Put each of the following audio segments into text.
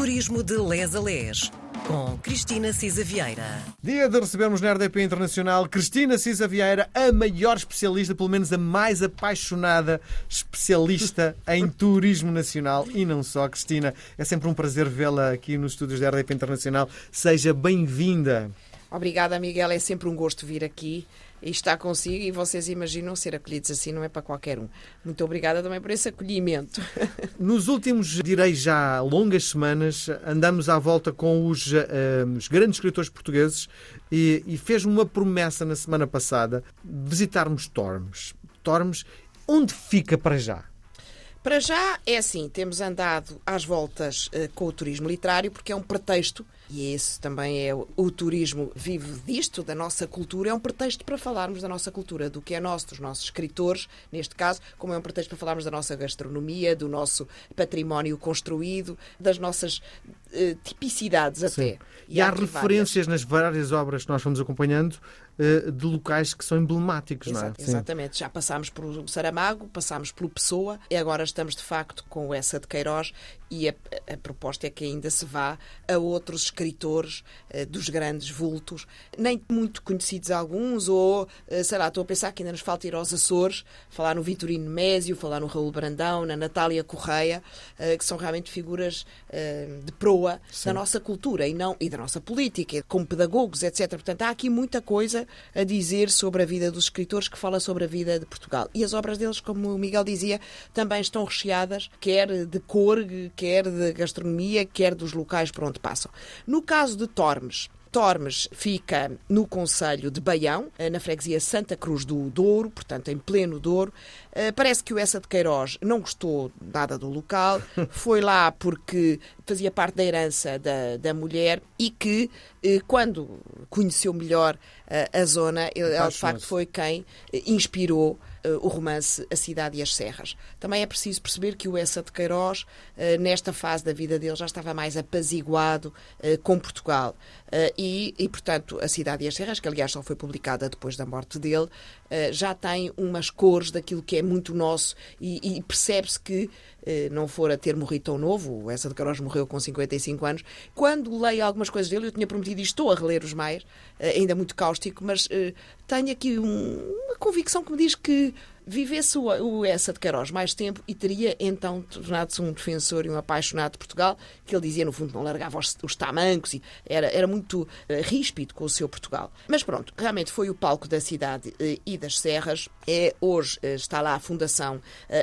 Turismo de Les a Les, com Cristina Cisa Vieira. Dia de recebermos na RDP Internacional Cristina Cisa Vieira, a maior especialista, pelo menos a mais apaixonada especialista em turismo nacional e não só. Cristina, é sempre um prazer vê-la aqui nos estúdios da RDP Internacional. Seja bem-vinda. Obrigada, Miguel. É sempre um gosto vir aqui e estar consigo. E vocês imaginam ser acolhidos assim, não é para qualquer um. Muito obrigada também por esse acolhimento. Nos últimos, direi já, longas semanas, andamos à volta com os, uh, os grandes escritores portugueses e, e fez-me uma promessa na semana passada visitarmos Tormes. Tormes, onde fica para já? Para já é assim, temos andado às voltas uh, com o turismo literário porque é um pretexto, e esse também é o, o, turismo vive disto, da nossa cultura, é um pretexto para falarmos da nossa cultura, do que é nosso, dos nossos escritores, neste caso, como é um pretexto para falarmos da nossa gastronomia, do nosso património construído, das nossas uh, tipicidades até. E, e há, há referências várias. nas várias obras que nós fomos acompanhando uh, de locais que são emblemáticos, Exato, não é? Exatamente. Já passámos pelo Saramago, passámos pelo Pessoa e agora estamos de facto com essa de Queiroz e a, a proposta é que ainda se vá a outros escritores uh, dos grandes vultos, nem muito conhecidos alguns, ou uh, sei lá, estou a pensar que ainda nos falta ir aos Açores, falar no Vitorino Mésio, falar no Raul Brandão, na Natália Correia, que são realmente figuras de proa Sim. da nossa cultura e não e da nossa política, como pedagogos, etc. Portanto, há aqui muita coisa a dizer sobre a vida dos escritores que fala sobre a vida de Portugal. E as obras deles, como o Miguel dizia, também estão recheadas, quer de cor, quer de gastronomia, quer dos locais por onde passam. No caso de Tormes, Tormes fica no Conselho de Baião, eh, na freguesia Santa Cruz do Douro, portanto em pleno Douro. Eh, parece que o Essa de Queiroz não gostou nada do local, foi lá porque fazia parte da herança da, da mulher e que, eh, quando conheceu melhor a zona, ela de facto foi quem inspirou o romance A Cidade e as Serras. Também é preciso perceber que o Essa de Queiroz, nesta fase da vida dele, já estava mais apaziguado com Portugal. E, e, portanto, A Cidade e as Serras, que aliás só foi publicada depois da morte dele, já tem umas cores daquilo que é muito nosso e, e percebe-se que não for a ter morrido tão novo, o Essa de Queiroz morreu com 55 anos, quando leio algumas coisas dele, eu tinha prometido e estou a reler os mais, ainda muito cáustico, mas tenho aqui um, uma convicção que me diz que vivesse o, o Essa de Queiroz mais tempo e teria então tornado-se um defensor e um apaixonado de Portugal, que ele dizia, no fundo, não largava os, os tamancos e era, era muito uh, ríspido com o seu Portugal. Mas pronto, realmente foi o palco da cidade uh, e das serras. É, hoje uh, está lá a Fundação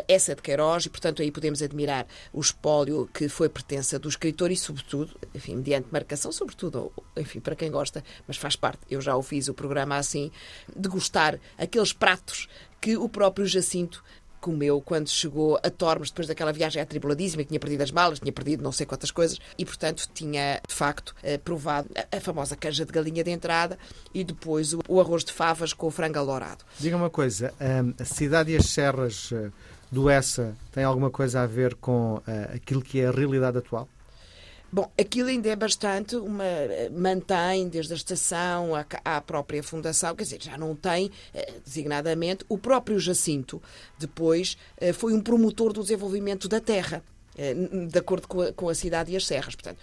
Essa de Queiroz e, portanto, aí podemos admirar o espólio que foi pertença do escritor e, sobretudo, enfim, mediante marcação, sobretudo, enfim, para quem gosta, mas faz parte, eu já o fiz o programa assim, de gostar aqueles pratos que o próprio Jacinto comeu quando chegou a Tormes, depois daquela viagem atribuladíssima, que tinha perdido as malas, tinha perdido não sei quantas coisas, e portanto tinha de facto eh, provado a famosa canja de galinha de entrada e depois o arroz de favas com o frango alourado. Diga uma coisa, hum, a cidade e as serras eh, do Essa têm alguma coisa a ver com eh, aquilo que é a realidade atual? Bom, aquilo ainda é bastante uma. mantém desde a estação à, à própria fundação, quer dizer, já não tem, eh, designadamente, o próprio Jacinto, depois, eh, foi um promotor do desenvolvimento da terra eh, de acordo com a, com a, cidade e as serras. Portanto,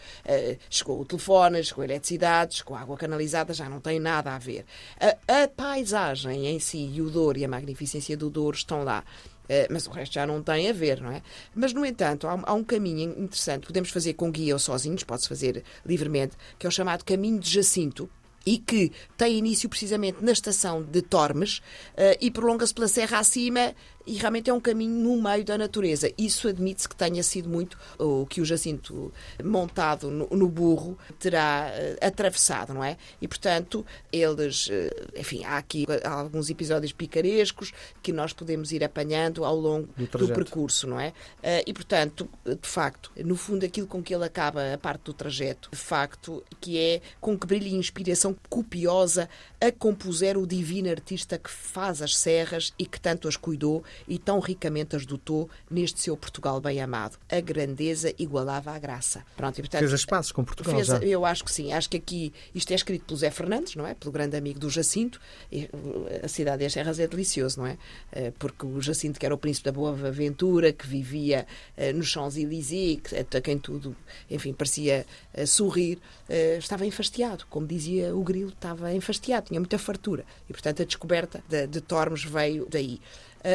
chegou o telefone, chegou a eletricidade, chegou a água canalizada, já não tem nada a ver. A, a paisagem em si, e o Douro e a magnificência do Douro estão lá. Uh, mas o resto já não tem a ver, não é? Mas, no entanto, há, há um caminho interessante, podemos fazer com guia ou sozinhos, pode-se fazer livremente, que é o chamado caminho de Jacinto, e que tem início precisamente na estação de Tormes uh, e prolonga-se pela serra acima e realmente é um caminho no meio da natureza. Isso admite-se que tenha sido muito o que o Jacinto, montado no, no burro, terá uh, atravessado, não é? E, portanto, eles, uh, enfim, há aqui alguns episódios picarescos que nós podemos ir apanhando ao longo do, do percurso, não é? Uh, e, portanto, de facto, no fundo, aquilo com que ele acaba a parte do trajeto, de facto, que é com que brilha inspiração copiosa a compuser o divino artista que faz as serras e que tanto as cuidou e tão ricamente as dotou neste seu Portugal bem amado. A grandeza igualava a graça. Pronto, e, portanto, fez as com Portugal fez, já. Eu acho que sim. Acho que aqui isto é escrito pelo Zé Fernandes, não é? Pelo grande amigo do Jacinto. E, a cidade das Serras é delicioso, não é? Eh, porque o Jacinto, que era o príncipe da Boa Aventura, que vivia eh, nos Champs-Élysées, a quem tudo, enfim, parecia sorrir, estava enfastiado. Como dizia o Grilo, estava enfastiado, tinha muita fartura. E, portanto, a descoberta de, de Tormes veio daí.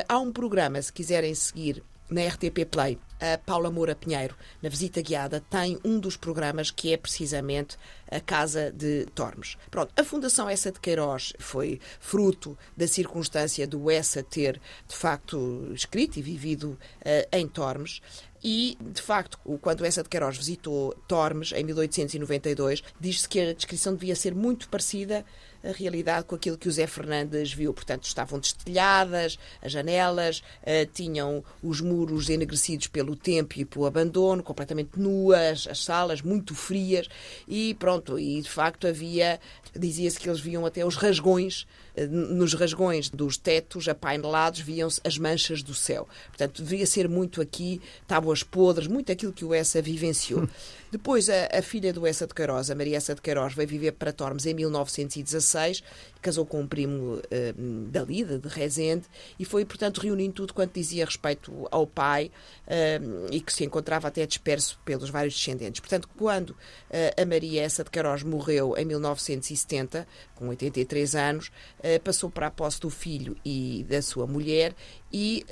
Há um programa, se quiserem seguir na RTP Play, a Paula Moura Pinheiro, na visita guiada, tem um dos programas que é precisamente a Casa de Tormes. Pronto, a Fundação Essa de Queiroz foi fruto da circunstância do Essa ter, de facto, escrito e vivido uh, em Tormes. E, de facto, quando essa de Queiroz visitou Tormes, em 1892, diz-se que a descrição devia ser muito parecida a realidade com aquilo que o Zé Fernandes viu. Portanto, estavam destelhadas as janelas, uh, tinham os muros enegrecidos pelo tempo e pelo abandono, completamente nuas, as salas muito frias e pronto, e de facto havia, dizia-se que eles viam até os rasgões nos rasgões dos tetos apainelados viam-se as manchas do céu. Portanto, devia ser muito aqui tábuas podres, muito aquilo que o Essa vivenciou. Depois, a, a, filha do Essa de Queiroz, a Maria Essa de Queiroz, veio viver para Tormes em 1916, casou com um primo uh, da Lida, de Rezende, e foi, portanto, reunindo tudo quanto dizia respeito ao pai uh, e que se encontrava até disperso pelos vários descendentes. Portanto, quando uh, a Maria Essa de Queiroz morreu em 1970, com 83 anos, passou para a posse do filho e da sua mulher e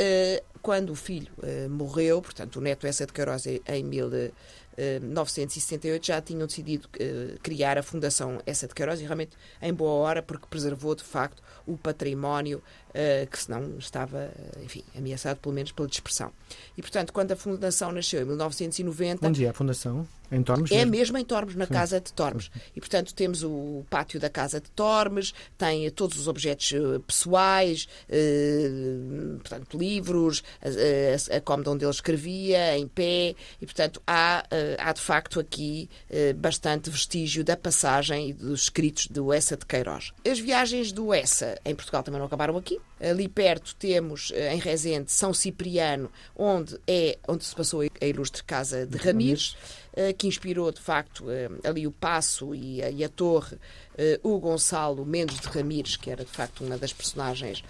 quando o filho morreu, portanto, o neto Essa de Queiroz em 1970, 1968 já tinham decidido uh, criar a Fundação Essa de Queiroz e realmente em boa hora porque preservou de facto o património uh, que senão estava, eh, enfim, ameaçado pelo menos pela dispersão. E portanto, quando a Fundação nasceu em 1990... Onde é a Fundação? Em Tormes? É mesmo em Tormes, na Sim. Casa de Tormes. E, portanto, temos o pátio da Casa de Tormes, tem todos os objetos pessoais, portanto, livros, a, a, a onde ele escrevia, em pé, e, portanto, há há de facto aqui eh, bastante vestígio da passagem e dos escritos do Essa de Queiroz. As viagens do Essa em Portugal também não acabaram aqui. Ali perto temos, eh, em Rezende, São Cipriano, onde, é, onde se passou a ilustre casa de Ramires, eh, que inspirou, de facto, ali o Passo e a, e a Torre, o Gonçalo Mendes de Ramires, que era, de facto, uma das personagens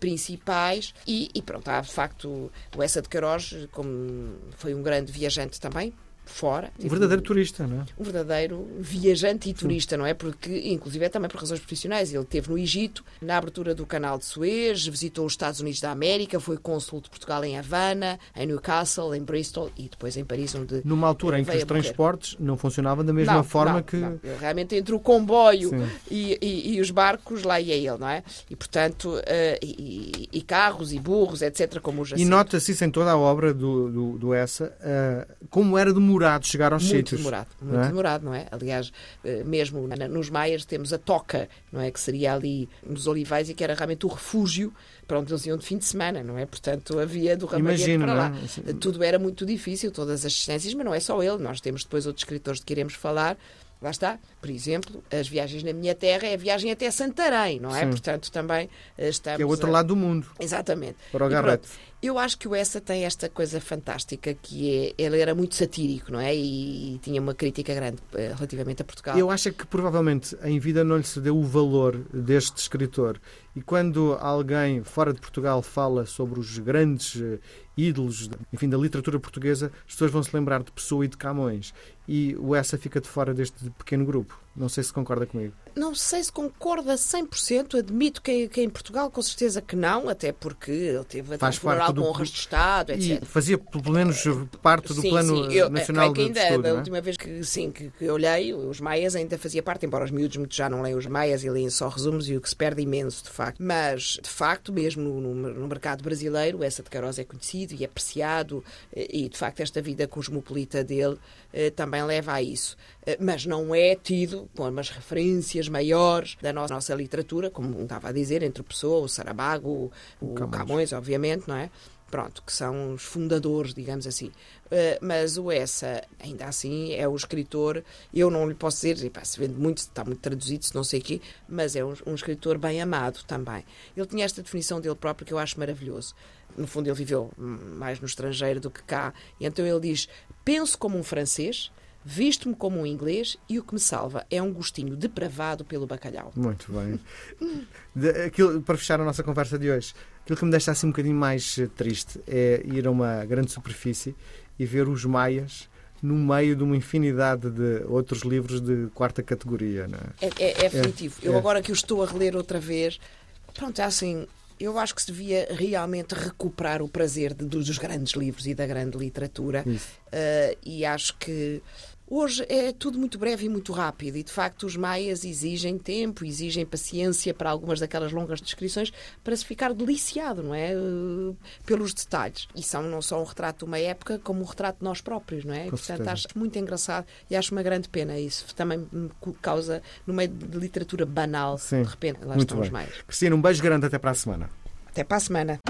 principais. E, e pronto, há, de facto, o Essa de Queiroz, como foi um grande viajante também, fora. Um verdadeiro turista, não é? Um verdadeiro viajante e turista, Sim. não é? Porque, inclusive, é também por razões profissionais. Ele esteve no Egito, na abertura do canal de Suez, visitou os Estados Unidos da América, foi cônsul de Portugal em Havana, em Newcastle, em Bristol e depois em Paris, onde. Numa altura em que os transportes não funcionavam da mesma não, forma não, que. Não. Realmente entre o comboio e, e, e, os barcos, lá ia ele, não é? E, portanto, uh, e, e, carros e burros, etc., como os E nota-se isso em toda a obra do, do, do Essa, uh, como era demorado demorado chegar aos muito sítios. Demorado, muito é? demorado, não é? Aliás, eh, mesmo nos Maias temos a Toca, não é? Que seria ali nos Olivais e que era realmente o refúgio para onde eles iam de fim de semana, não é? Portanto, havia do Ramalhete para lá. É? Tudo era muito difícil, todas as distâncias, mas não é só ele. Nós temos depois outros escritores de que iremos falar Lá está, por exemplo, as viagens na minha terra é a viagem até Santarém, não é? Sim. Portanto, também eh, estamos. Que é o outro a... lado do mundo. Exatamente. Para o Garrett. Eu acho que o Essa tem esta coisa fantástica que é. Ele era muito satírico, não é? E, e tinha uma crítica grande uh, relativamente a Portugal. Eu acho que provavelmente em vida não lhe se deu o valor deste escritor. E quando alguém fora de Portugal fala sobre os grandes uh, ídolos enfim, da literatura portuguesa, as pessoas vão se lembrar de Pessoa e de Camões. E o Essa fica de fora deste pequeno grupo. Não sei se concorda comigo. Não sei se concorda 100%. Admito que, que em Portugal, com certeza que não, até porque ele teve a Faz parte do... honras de Estado, etc. E fazia, pelo menos, parte do sim, Plano sim. Eu, Nacional é, que ainda, de Estudo. Da é? última vez que, sim, que, que leio, os Maias ainda fazia parte, embora os miúdos muito já não leiam os Maias e leem só resumos e o que se perde imenso, de facto. Mas, de facto, mesmo no, no mercado brasileiro, essa de Queiroz é conhecido e apreciado e, de facto, esta vida cosmopolita dele eh, também leva a isso. Eh, mas não é tido com umas referências maiores da nossa, nossa literatura, como estava a dizer, entre o Pessoa, o Saramago, o, o Camões. Camões, obviamente, não é? pronto, que são os fundadores, digamos assim. Uh, mas o Essa, ainda assim, é o escritor, eu não lhe posso dizer, se vende muito, está muito traduzido, se não sei o quê, mas é um, um, escritor bem amado também. Ele tinha esta definição dele próprio que eu acho maravilhoso. No fundo, ele viveu mais no estrangeiro do que cá, e então ele diz: penso como um francês, Visto-me como um inglês e o que me salva é um gostinho depravado pelo bacalhau. Muito bem. Aquilo, para fechar a nossa conversa de hoje, aquilo que me deixa assim um bocadinho mais eh, triste é ir a uma grande superfície e ver os maias no meio de uma infinidade de outros livros de quarta categoria. É? É, é, é. É, Eu agora que o estou a reler outra vez, pronto, é assim, eu acho que se devia realmente recuperar o prazer de, dos grandes livros e da grande literatura. Uh, e acho que Hoje é tudo muito breve e muito rápido, e de facto os maias exigem tempo, exigem paciência para algumas daquelas longas descrições para se ficar deliciado, não é? Uh, pelos detalhes. E são não só um retrato de uma época, como um retrato de nós próprios, não é? Com Portanto, certeza. acho muito engraçado e acho uma grande pena. Isso também me causa, no meio de literatura banal, Sim. de repente, lá muito estão bem. os maias. Cristina, um beijo grande até para a semana. Até para a semana.